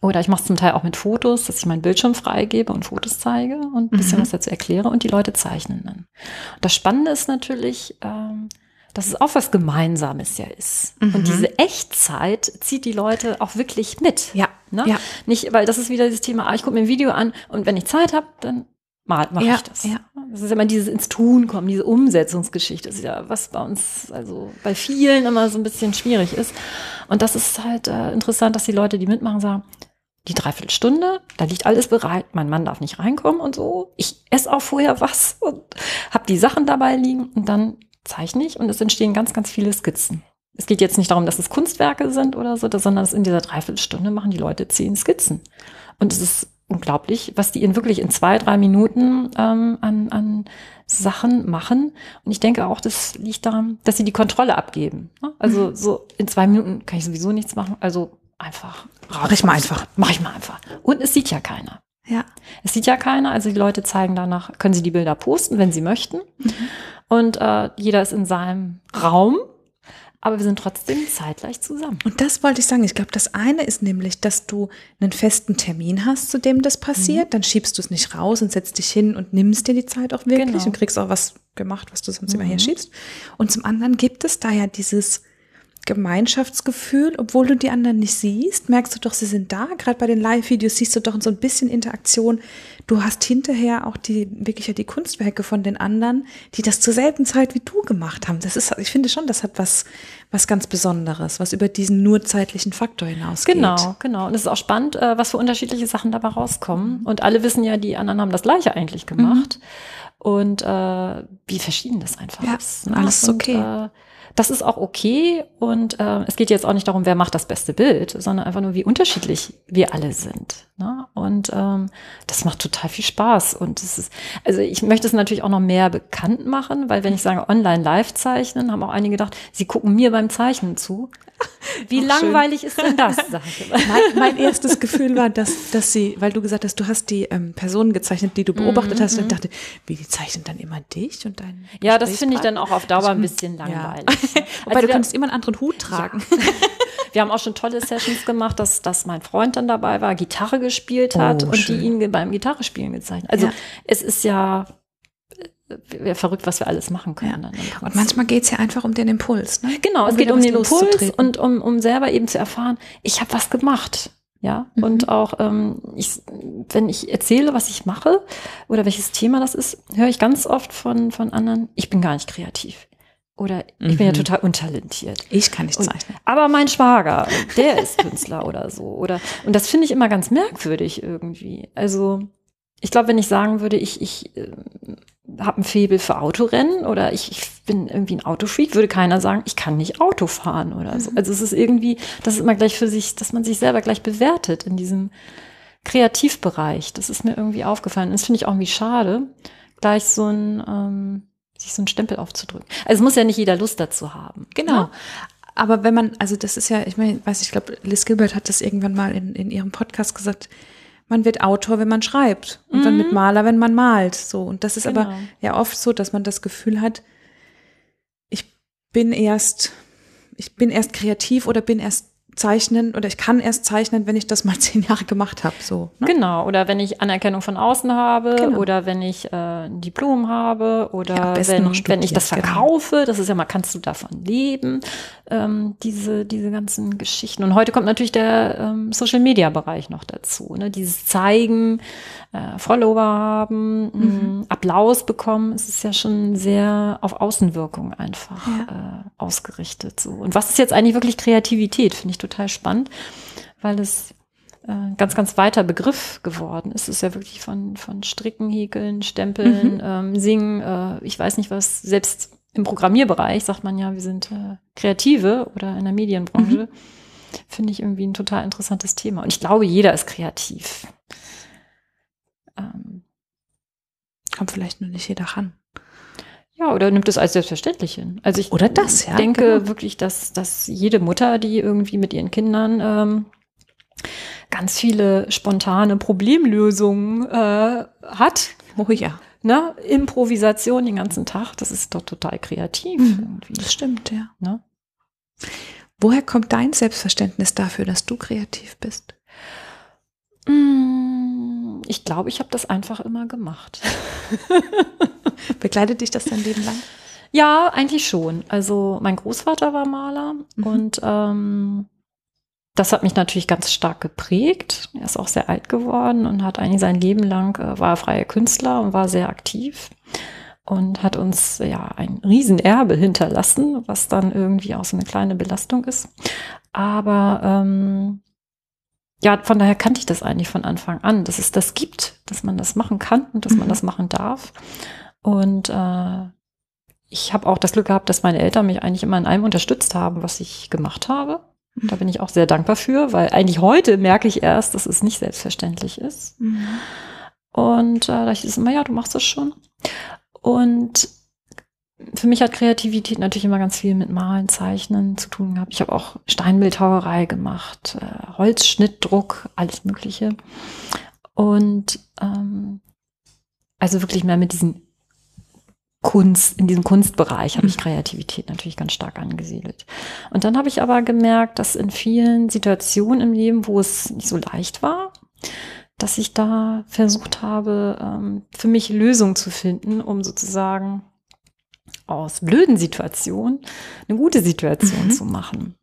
Oder ich mache es zum Teil auch mit Fotos, dass ich meinen Bildschirm freigebe und Fotos zeige und ein bisschen mhm. was dazu erkläre und die Leute zeichnen dann. Und das Spannende ist natürlich, ähm, dass es auch was Gemeinsames ja ist. Mhm. Und diese Echtzeit zieht die Leute auch wirklich mit. Ja. Ne? ja. Nicht, weil das ist wieder dieses Thema, ah, ich gucke mir ein Video an und wenn ich Zeit habe, dann mal mache ja, ich das. Ja. Das ist immer dieses ins Tun kommen, diese Umsetzungsgeschichte. Das ist ja was bei uns, also bei vielen immer so ein bisschen schwierig ist. Und das ist halt äh, interessant, dass die Leute, die mitmachen, sagen, die Dreiviertelstunde, da liegt alles bereit, mein Mann darf nicht reinkommen und so. Ich esse auch vorher was und habe die Sachen dabei liegen und dann zeichne ich und es entstehen ganz, ganz viele Skizzen. Es geht jetzt nicht darum, dass es Kunstwerke sind oder so, sondern es in dieser Dreiviertelstunde machen die Leute zehn Skizzen. Und es ist unglaublich, was die in wirklich in zwei, drei Minuten ähm, an, an Sachen machen. Und ich denke auch, das liegt daran, dass sie die Kontrolle abgeben. Ne? Also mhm. so in zwei Minuten kann ich sowieso nichts machen. Also einfach. Mach ich mal einfach. Mach ich mal einfach. Und es sieht ja keiner. Ja. Es sieht ja keiner, also die Leute zeigen danach, können sie die Bilder posten, wenn sie möchten. Mhm. Und äh, jeder ist in seinem Raum aber wir sind trotzdem zeitgleich zusammen. Und das wollte ich sagen. Ich glaube, das eine ist nämlich, dass du einen festen Termin hast, zu dem das passiert. Mhm. Dann schiebst du es nicht raus und setzt dich hin und nimmst dir die Zeit auch wirklich genau. und kriegst auch was gemacht, was du sonst mhm. immer hinschiebst. Und zum anderen gibt es da ja dieses Gemeinschaftsgefühl, obwohl du die anderen nicht siehst, merkst du doch, sie sind da. Gerade bei den Live-Videos siehst du doch so ein bisschen Interaktion. Du hast hinterher auch die wirklich ja die Kunstwerke von den anderen, die das zur selben Zeit wie du gemacht haben. Das ist, ich finde schon, das hat was, was ganz Besonderes, was über diesen nur zeitlichen Faktor hinausgeht. Genau, genau. Und es ist auch spannend, äh, was für unterschiedliche Sachen dabei rauskommen. Und alle wissen ja, die anderen haben das Gleiche eigentlich gemacht. Mhm. Und äh, wie verschieden das einfach ja, ist. Ne? Alles und, okay. Äh, das ist auch okay und äh, es geht jetzt auch nicht darum, wer macht das beste Bild, sondern einfach nur, wie unterschiedlich wir alle sind. Ne? Und ähm, das macht total viel Spaß. Und es ist, also ich möchte es natürlich auch noch mehr bekannt machen, weil wenn ich sage online live zeichnen, haben auch einige gedacht, sie gucken mir beim Zeichnen zu. [LAUGHS] Wie Ach, langweilig schön. ist denn das? mein, mein, erstes Gefühl war, dass, dass sie, weil du gesagt hast, du hast die ähm, Personen gezeichnet, die du beobachtet mm -hmm. hast, und ich mhm. dachte, wie die zeichnen dann immer dich und deinen. Ja, das finde ich dann auch auf Dauer ein bisschen langweilig. Ja. Wobei also du kannst immer einen anderen Hut tragen. Ja. [LAUGHS] Wir haben auch schon tolle Sessions gemacht, dass, dass mein Freund dann dabei war, Gitarre gespielt hat oh, und schön. die ihn beim Gitarrespielen gezeichnet. Also ja. es ist ja wäre verrückt, was wir alles machen können. Ja. Und manchmal geht es ja einfach um den Impuls. Ne? Genau, um es geht um den Impuls und um, um selber eben zu erfahren, ich habe was gemacht. Ja, mhm. und auch ähm, ich, wenn ich erzähle, was ich mache oder welches Thema das ist, höre ich ganz oft von, von anderen, ich bin gar nicht kreativ. Oder ich mhm. bin ja mhm. total untalentiert. Ich kann nicht zeichnen. Und, aber mein Schwager, der ist Künstler oder so. Oder und das finde ich immer ganz merkwürdig irgendwie. Also ich glaube, wenn ich sagen würde, ich, ich äh, habe ein Febel für Autorennen oder ich, ich bin irgendwie ein Autofreak, würde keiner sagen, ich kann nicht Auto fahren oder so. Mhm. Also es ist irgendwie, das ist immer gleich für sich, dass man sich selber gleich bewertet in diesem Kreativbereich. Das ist mir irgendwie aufgefallen. Und das finde ich auch irgendwie schade, gleich so ein, ähm, sich so einen Stempel aufzudrücken. Also es muss ja nicht jeder Lust dazu haben. Genau. Ne? Aber wenn man, also das ist ja, ich meine, weiß ich glaube, Liz Gilbert hat das irgendwann mal in, in ihrem Podcast gesagt, man wird Autor, wenn man schreibt und mhm. dann mit Maler, wenn man malt. So. Und das ist genau. aber ja oft so, dass man das Gefühl hat, ich bin erst, ich bin erst kreativ oder bin erst zeichnen oder ich kann erst zeichnen, wenn ich das mal [LAUGHS] zehn Jahre gemacht habe. So, ne? Genau, oder wenn ich Anerkennung von außen habe genau. oder wenn ich äh, ein Diplom habe oder ja, wenn, wenn ich das genau. verkaufe, genau. das ist ja mal, kannst du davon leben, ähm, diese, diese ganzen Geschichten. Und heute kommt natürlich der ähm, Social Media Bereich noch dazu, ne? dieses Zeigen, äh, Follower haben, mhm. Applaus bekommen, es ist ja schon sehr auf Außenwirkung einfach ja. äh, ausgerichtet. So. Und was ist jetzt eigentlich wirklich Kreativität? Finde ich total spannend, weil es äh, ganz, ganz weiter Begriff geworden ist. Es ist ja wirklich von, von Stricken, Häkeln, Stempeln, mhm. ähm, Singen, äh, ich weiß nicht was, selbst im Programmierbereich sagt man ja, wir sind äh, Kreative oder in der Medienbranche. Mhm. Finde ich irgendwie ein total interessantes Thema. Und ich glaube, jeder ist kreativ. Ähm, Kommt vielleicht nur nicht jeder ran. Ja, oder nimmt es als selbstverständlich hin. Also ich oder das, ja, denke genau. wirklich, dass, dass jede Mutter, die irgendwie mit ihren Kindern ähm, ganz viele spontane Problemlösungen äh, hat. Oh ja. Ne? Improvisation den ganzen Tag, das ist doch total kreativ. Mhm, das stimmt, ja. Ne? Woher kommt dein Selbstverständnis dafür, dass du kreativ bist? Mm, ich glaube, ich habe das einfach immer gemacht. [LAUGHS] Begleitet dich das dein Leben lang? Ja, eigentlich schon. Also mein Großvater war Maler mhm. und ähm, das hat mich natürlich ganz stark geprägt. Er ist auch sehr alt geworden und hat eigentlich sein Leben lang, äh, war freier Künstler und war sehr aktiv und hat uns ja ein Riesenerbe hinterlassen, was dann irgendwie auch so eine kleine Belastung ist. Aber ähm, ja, von daher kannte ich das eigentlich von Anfang an, dass es das gibt, dass man das machen kann und dass mhm. man das machen darf. Und äh, ich habe auch das Glück gehabt, dass meine Eltern mich eigentlich immer in allem unterstützt haben, was ich gemacht habe. Da bin ich auch sehr dankbar für, weil eigentlich heute merke ich erst, dass es nicht selbstverständlich ist. Mhm. Und äh, da ich es immer, ja, du machst das schon. Und für mich hat Kreativität natürlich immer ganz viel mit Malen, Zeichnen zu tun gehabt. Ich habe auch Steinbildhauerei gemacht, äh, Holzschnittdruck, alles Mögliche. Und ähm, also wirklich mehr mit diesem Kunst, in diesem Kunstbereich habe ich Kreativität natürlich ganz stark angesiedelt. Und dann habe ich aber gemerkt, dass in vielen Situationen im Leben, wo es nicht so leicht war, dass ich da versucht habe, ähm, für mich Lösungen zu finden, um sozusagen aus blöden Situationen eine gute Situation mhm. zu machen.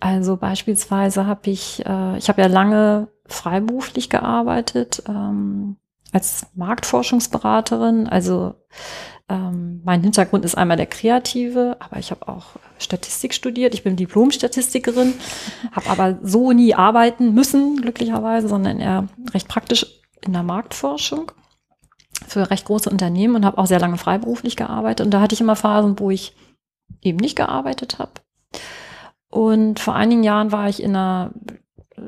Also beispielsweise habe ich, äh, ich habe ja lange freiberuflich gearbeitet ähm, als Marktforschungsberaterin. Also ähm, mein Hintergrund ist einmal der kreative, aber ich habe auch Statistik studiert. Ich bin Diplom-Statistikerin, habe aber so nie arbeiten müssen, glücklicherweise, sondern eher recht praktisch in der Marktforschung für recht große Unternehmen und habe auch sehr lange freiberuflich gearbeitet. Und da hatte ich immer Phasen, wo ich eben nicht gearbeitet habe. Und vor einigen Jahren war ich in einer äh,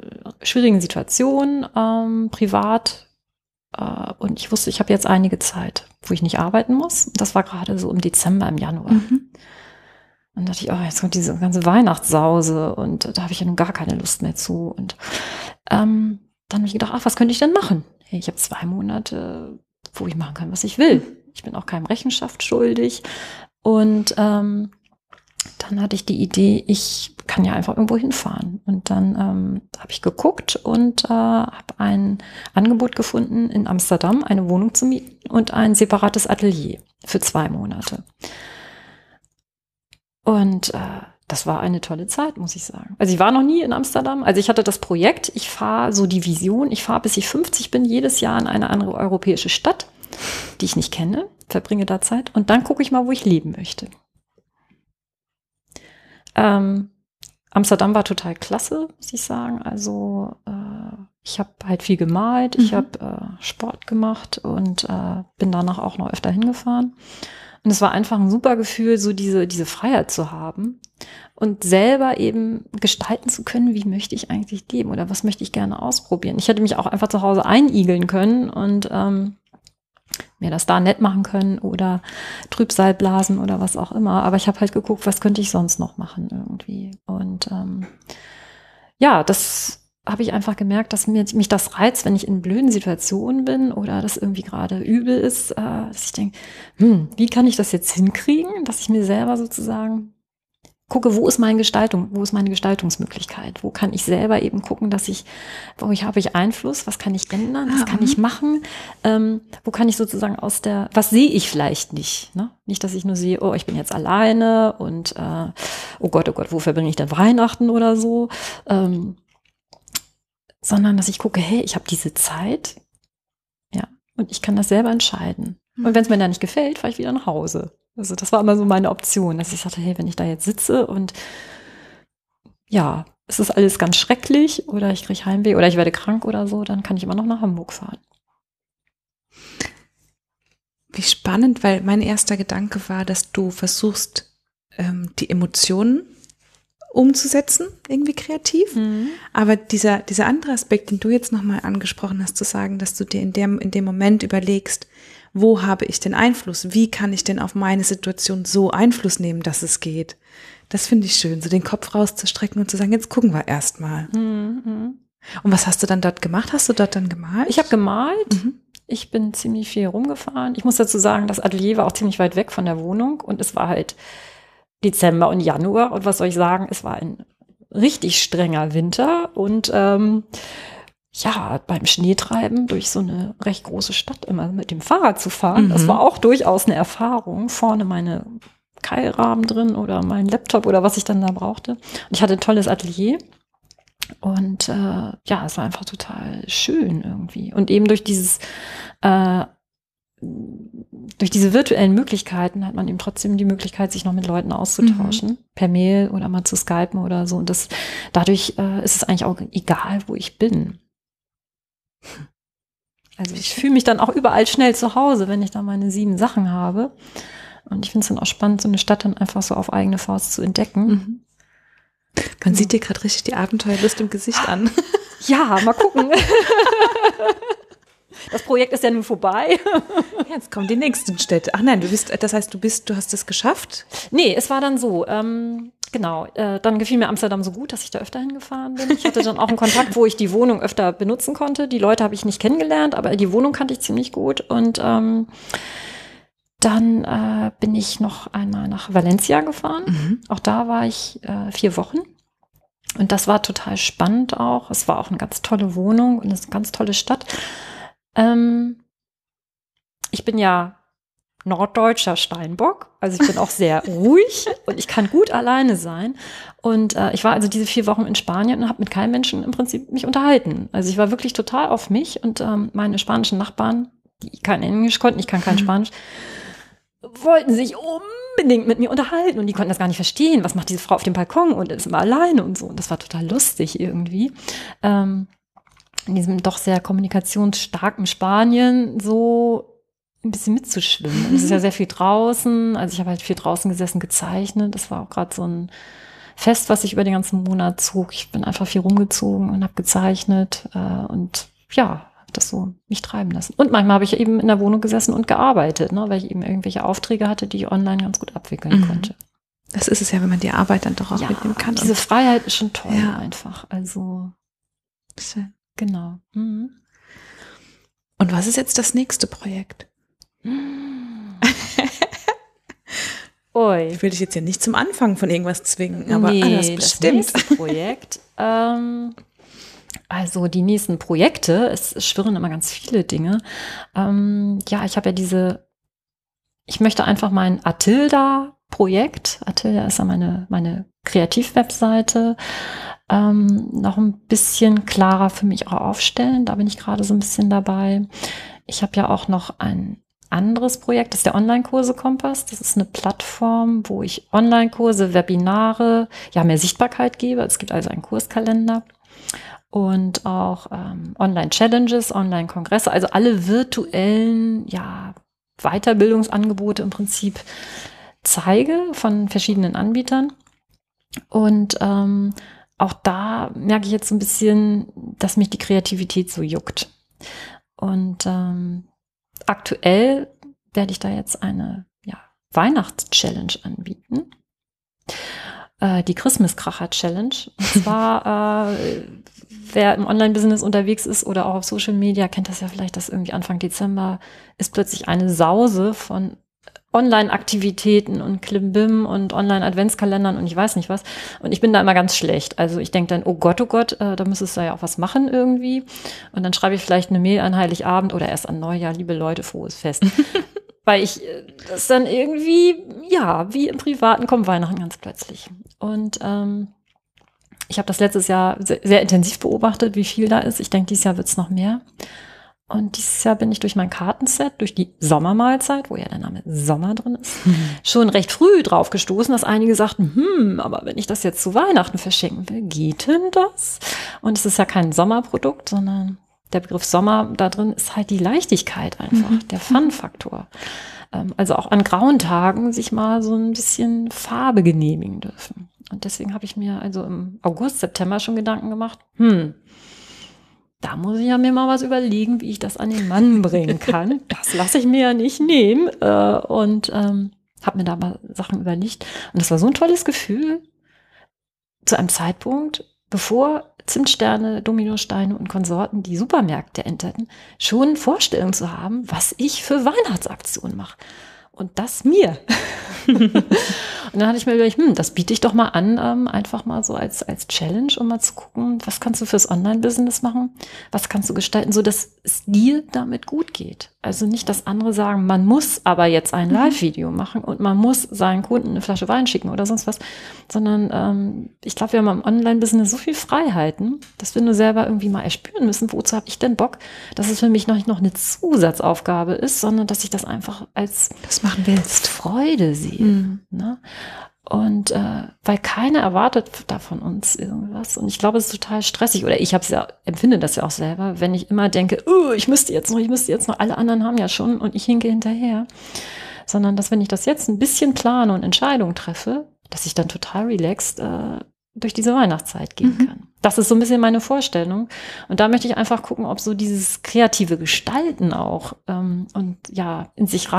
schwierigen Situation, ähm, privat. Äh, und ich wusste, ich habe jetzt einige Zeit, wo ich nicht arbeiten muss. Das war gerade so im Dezember, im Januar. Mhm. Und dachte ich, oh, jetzt kommt diese ganze Weihnachtssause und da habe ich ja nun gar keine Lust mehr zu. Und ähm, dann habe ich gedacht, ach, was könnte ich denn machen? Hey, ich habe zwei Monate wo ich machen kann, was ich will. Ich bin auch keinem Rechenschaft schuldig. Und ähm, dann hatte ich die Idee, ich kann ja einfach irgendwo hinfahren. Und dann ähm, habe ich geguckt und äh, habe ein Angebot gefunden, in Amsterdam eine Wohnung zu mieten und ein separates Atelier für zwei Monate. Und äh, das war eine tolle Zeit, muss ich sagen. Also ich war noch nie in Amsterdam. Also ich hatte das Projekt, ich fahre so die Vision, ich fahre bis ich 50 bin, jedes Jahr in eine andere europäische Stadt, die ich nicht kenne, verbringe da Zeit und dann gucke ich mal, wo ich leben möchte. Ähm, Amsterdam war total klasse, muss ich sagen. Also äh, ich habe halt viel gemalt, mhm. ich habe äh, Sport gemacht und äh, bin danach auch noch öfter hingefahren. Und es war einfach ein super Gefühl, so diese, diese Freiheit zu haben und selber eben gestalten zu können, wie möchte ich eigentlich leben oder was möchte ich gerne ausprobieren. Ich hätte mich auch einfach zu Hause einigeln können und ähm, mir das da nett machen können oder Trübsal blasen oder was auch immer. Aber ich habe halt geguckt, was könnte ich sonst noch machen irgendwie. Und ähm, ja, das habe ich einfach gemerkt, dass mir, mich das reizt, wenn ich in blöden Situationen bin oder das irgendwie gerade übel ist, äh, dass ich denke, hm, wie kann ich das jetzt hinkriegen, dass ich mir selber sozusagen gucke, wo ist meine Gestaltung, wo ist meine Gestaltungsmöglichkeit, wo kann ich selber eben gucken, dass ich, wo ich habe ich Einfluss, was kann ich ändern, was kann ich machen, ähm, wo kann ich sozusagen aus der, was sehe ich vielleicht nicht, ne? Nicht, dass ich nur sehe, oh, ich bin jetzt alleine und äh, oh Gott, oh Gott, wo verbringe ich denn Weihnachten oder so, ähm, sondern dass ich gucke, hey, ich habe diese Zeit, ja, und ich kann das selber entscheiden. Und wenn es mir da nicht gefällt, fahre ich wieder nach Hause. Also das war immer so meine Option, dass ich sagte, hey, wenn ich da jetzt sitze und ja, es ist alles ganz schrecklich oder ich kriege Heimweh oder ich werde krank oder so, dann kann ich immer noch nach Hamburg fahren. Wie spannend, weil mein erster Gedanke war, dass du versuchst, ähm, die Emotionen umzusetzen, irgendwie kreativ. Mhm. Aber dieser, dieser andere Aspekt, den du jetzt nochmal angesprochen hast, zu sagen, dass du dir in dem, in dem Moment überlegst, wo habe ich den Einfluss? Wie kann ich denn auf meine Situation so Einfluss nehmen, dass es geht? Das finde ich schön, so den Kopf rauszustrecken und zu sagen, jetzt gucken wir erstmal. Mhm. Und was hast du dann dort gemacht? Hast du dort dann gemalt? Ich habe gemalt. Mhm. Ich bin ziemlich viel rumgefahren. Ich muss dazu sagen, das Atelier war auch ziemlich weit weg von der Wohnung und es war halt Dezember und Januar. Und was soll ich sagen, es war ein richtig strenger Winter und ähm, ja, beim Schneetreiben durch so eine recht große Stadt immer mit dem Fahrrad zu fahren, mhm. das war auch durchaus eine Erfahrung. Vorne meine Keilrahmen drin oder mein Laptop oder was ich dann da brauchte. Und ich hatte ein tolles Atelier. Und äh, ja, es war einfach total schön irgendwie. Und eben durch dieses äh, durch diese virtuellen Möglichkeiten hat man eben trotzdem die Möglichkeit, sich noch mit Leuten auszutauschen, mhm. per Mail oder mal zu skypen oder so. Und das, dadurch äh, ist es eigentlich auch egal, wo ich bin. Also ich fühle mich dann auch überall schnell zu Hause, wenn ich da meine sieben Sachen habe. Und ich finde es dann auch spannend, so eine Stadt dann einfach so auf eigene Faust zu entdecken. Mhm. Man ja. sieht dir gerade richtig die Abenteuerlust im Gesicht an. Ja, mal gucken. [LAUGHS] [LAUGHS] Das Projekt ist ja nun vorbei. [LAUGHS] Jetzt kommen die nächsten Städte. Ach nein, du bist, das heißt, du bist, du hast es geschafft? Nee, es war dann so. Ähm, Genau, äh, dann gefiel mir Amsterdam so gut, dass ich da öfter hingefahren bin. Ich hatte dann auch einen Kontakt, wo ich die Wohnung öfter benutzen konnte. Die Leute habe ich nicht kennengelernt, aber die Wohnung kannte ich ziemlich gut. Und ähm, dann äh, bin ich noch einmal nach Valencia gefahren. Mhm. Auch da war ich äh, vier Wochen. Und das war total spannend auch. Es war auch eine ganz tolle Wohnung und eine ganz tolle Stadt. Ähm, ich bin ja norddeutscher Steinbock. Also ich bin auch sehr [LAUGHS] ruhig und ich kann gut alleine sein. Und äh, ich war also diese vier Wochen in Spanien und habe mit keinem Menschen im Prinzip mich unterhalten. Also ich war wirklich total auf mich und ähm, meine spanischen Nachbarn, die kein Englisch konnten, ich kann kein [LAUGHS] Spanisch, wollten sich unbedingt mit mir unterhalten und die konnten das gar nicht verstehen. Was macht diese Frau auf dem Balkon und ist immer alleine und so. Und das war total lustig irgendwie. Ähm, in diesem doch sehr kommunikationsstarken Spanien so ein bisschen mitzuschwimmen. Es ist ja sehr viel draußen. Also ich habe halt viel draußen gesessen, gezeichnet. Das war auch gerade so ein Fest, was ich über den ganzen Monat zog. Ich bin einfach viel rumgezogen und habe gezeichnet äh, und ja, habe das so mich treiben lassen. Und manchmal habe ich eben in der Wohnung gesessen und gearbeitet, ne, weil ich eben irgendwelche Aufträge hatte, die ich online ganz gut abwickeln Mhm. konnte. Das ist es ja, wenn man die Arbeit dann doch auch ja, mitnehmen kann. diese Freiheit ist schon toll Ja. einfach. Also Schön. Genau. Mhm. Und was ist jetzt das nächste Projekt? [LAUGHS] Ui. Ich will dich jetzt ja nicht zum Anfang von irgendwas zwingen, aber nee, ah, das bestimmt. nächste Projekt. ähm, also die nächsten Projekte, es schwirren immer ganz viele Dinge. Ähm, ja, ich habe ja diese, ich möchte einfach mein Atilda-Projekt, Atilda ist ja meine, meine Kreativwebseite, ähm, noch ein bisschen klarer für mich auch aufstellen. Da bin ich gerade so ein bisschen dabei. Ich habe ja auch noch ein anderes Projekt, das ist der Online-Kurse Kompass. Das ist eine Plattform, wo ich Online-Kurse, Webinare, ja, mehr Sichtbarkeit gebe. Es gibt also einen Kurskalender und auch ähm, Online-Challenges, Online-Kongresse, also alle virtuellen, ja, Weiterbildungsangebote im Prinzip zeige von verschiedenen Anbietern. Und ähm, auch da merke ich jetzt so ein bisschen, dass mich die Kreativität so juckt. Und ähm, aktuell werde ich da jetzt eine ja, Weihnachts-Challenge anbieten. Äh, die Christmas-Kracher-Challenge. Und zwar, [LAUGHS] äh, wer im Online-Business unterwegs ist oder auch auf Social Media, kennt das ja vielleicht, dass irgendwie Anfang Dezember ist plötzlich eine Sause von Online-Aktivitäten und Klimbim und Online-Adventskalendern und ich weiß nicht was. Und ich bin da immer ganz schlecht. Also ich denke dann, oh Gott, oh Gott, äh, da müsstest du ja auch was machen irgendwie. Und dann schreibe ich vielleicht eine Mail an Heiligabend oder erst an Neujahr, liebe Leute, frohes Fest. [LAUGHS] Weil ich äh, das dann irgendwie, ja, wie im Privaten kommt Weihnachten ganz plötzlich. Und ähm, ich habe das letztes Jahr sehr, sehr intensiv beobachtet, wie viel da ist. Ich denke, dieses Jahr wird es noch mehr. Und dieses Jahr bin ich durch mein Kartenset, durch die Sommermahlzeit, wo ja der Name Sommer drin ist, schon recht früh drauf gestoßen, dass einige sagten, hm, aber wenn ich das jetzt zu Weihnachten verschenken will, geht denn das? Und es ist ja kein Sommerprodukt, sondern der Begriff Sommer da drin ist halt die Leichtigkeit einfach, der Fun-Faktor. Ähm, also auch an grauen Tagen sich mal so ein bisschen Farbe genehmigen dürfen. Und deswegen habe ich mir also im August, September schon Gedanken gemacht, hm, da muss ich ja mir mal was überlegen, wie ich das an den Mann bringen kann. [LAUGHS] Das lasse ich mir ja nicht nehmen. Äh, und ähm, habe mir da mal Sachen überlegt. Und das war so ein tolles Gefühl, zu einem Zeitpunkt, bevor Zimtsterne, Dominosteine und Konsorten die Supermärkte enterten, schon Vorstellungen zu haben, was ich für Weihnachtsaktionen mache. Und das mir. [LAUGHS] und dann hatte ich mir überlegt, hm, das biete ich doch mal an, ähm, einfach mal so als, als Challenge, um mal zu gucken, was kannst du fürs Online-Business machen? Was kannst du gestalten, so dass es dir damit gut geht? Also nicht, dass andere sagen, man muss aber jetzt ein Live-Video machen und man muss seinen Kunden eine Flasche Wein schicken oder sonst was, sondern ähm, ich glaube, wir haben im Online-Business so viel Freiheiten, dass wir nur selber irgendwie mal erspüren müssen, wozu habe ich denn Bock, dass es für mich noch nicht noch eine Zusatzaufgabe ist, sondern dass ich das einfach als machen willst. Freude sehe. Mhm. Ne? Und äh, weil keiner erwartet da von uns irgendwas. Und ich glaube, es ist total stressig. Oder ich habe es ja, empfinde das ja auch selber, wenn ich immer denke, oh, ich müsste jetzt noch, ich müsste jetzt noch, alle anderen haben ja schon und ich hinke hinterher. Sondern dass wenn ich das jetzt ein bisschen plane und Entscheidungen treffe, dass ich dann total relaxed äh, durch diese Weihnachtszeit gehen Mhm. kann. Das ist so ein bisschen meine Vorstellung. Und da möchte ich einfach gucken, ob so dieses kreative Gestalten auch ähm, und ja, in sich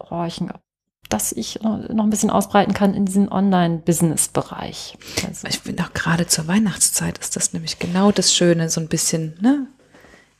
reinhorchen, ob das ich noch ein bisschen ausbreiten kann in diesen Online-Business-Bereich. Also. Ich finde auch gerade zur Weihnachtszeit ist das nämlich genau das Schöne, so ein bisschen ne,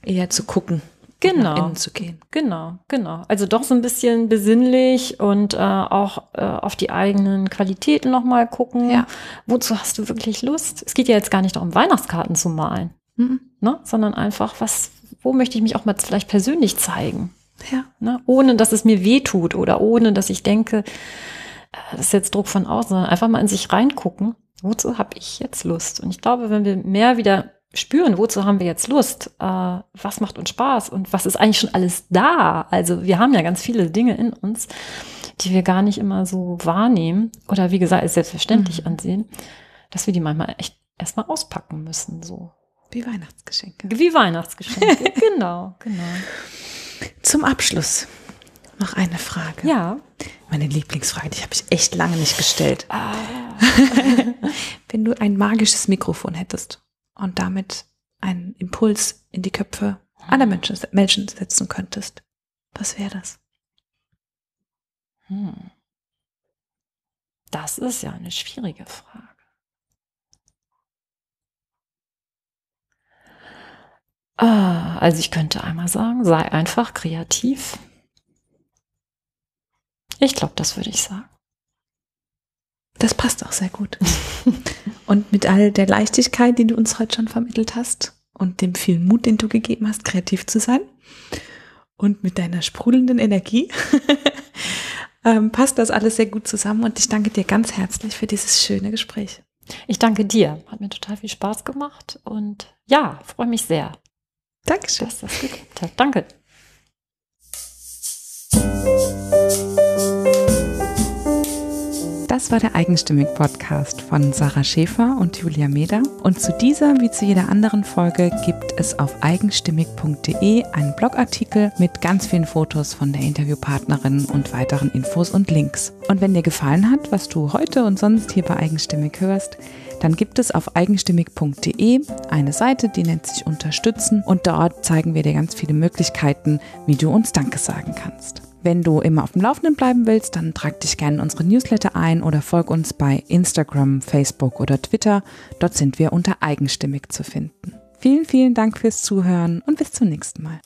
eher zu gucken. Genau. Nach innen zu gehen. Genau, genau. Also doch so ein bisschen besinnlich und äh, auch äh, auf die eigenen Qualitäten nochmal gucken. Ja. Wozu hast du wirklich Lust? Es geht ja jetzt gar nicht darum, Weihnachtskarten zu malen, Mhm. ne? sondern einfach, was, wo möchte ich mich auch mal vielleicht persönlich zeigen? Ja. Ne? Ohne dass es mir weh tut oder ohne dass ich denke, äh, das ist jetzt Druck von außen, sondern einfach mal in sich reingucken. Wozu habe ich jetzt Lust? Und ich glaube, wenn wir mehr wieder spüren, wozu haben wir jetzt Lust, äh, was macht uns Spaß und was ist eigentlich schon alles da. Also wir haben ja ganz viele Dinge in uns, die wir gar nicht immer so wahrnehmen oder wie gesagt als selbstverständlich ansehen, dass wir die manchmal echt erstmal auspacken müssen. So Wie Weihnachtsgeschenke. wie Weihnachtsgeschenke. [LAUGHS] genau, genau. Zum Abschluss noch eine Frage. Ja. Meine Lieblingsfrage, die habe ich echt lange nicht gestellt. [LAUGHS] Wenn du ein magisches Mikrofon hättest und damit einen Impuls in die Köpfe aller Menschen, Menschen setzen könntest, was wäre das? Hm. Das ist ja eine schwierige Frage. Ah, also ich könnte einmal sagen, sei einfach kreativ. Ich glaube, das würde ich sagen. Das passt auch sehr gut. [LAUGHS] und mit all der Leichtigkeit, die du uns heute schon vermittelt hast und dem vielen Mut, den du gegeben hast, kreativ zu sein und mit deiner sprudelnden Energie, [LAUGHS] ähm, passt das alles sehr gut zusammen und ich danke dir ganz herzlich für dieses schöne Gespräch. Ich danke dir. Hat mir total viel Spaß gemacht und ja, freue mich sehr, Dankeschön. dass das geklappt hat. Danke. Das war der Eigenstimmig-Podcast von Sarah Schäfer und Julia Meder. Und zu dieser wie zu jeder anderen Folge gibt es auf eigenstimmig.de einen Blogartikel mit ganz vielen Fotos von der Interviewpartnerin und weiteren Infos und Links. Und wenn dir gefallen hat, was du heute und sonst hier bei Eigenstimmig hörst, dann gibt es auf eigenstimmig.de eine Seite, die nennt sich Unterstützen und dort zeigen wir dir ganz viele Möglichkeiten, wie du uns Danke sagen kannst. Wenn du immer auf dem Laufenden bleiben willst, dann trag dich gerne in unsere Newsletter ein oder folg uns bei Instagram, Facebook oder Twitter. Dort sind wir unter eigenstimmig zu finden. Vielen, vielen Dank fürs Zuhören und bis zum nächsten Mal.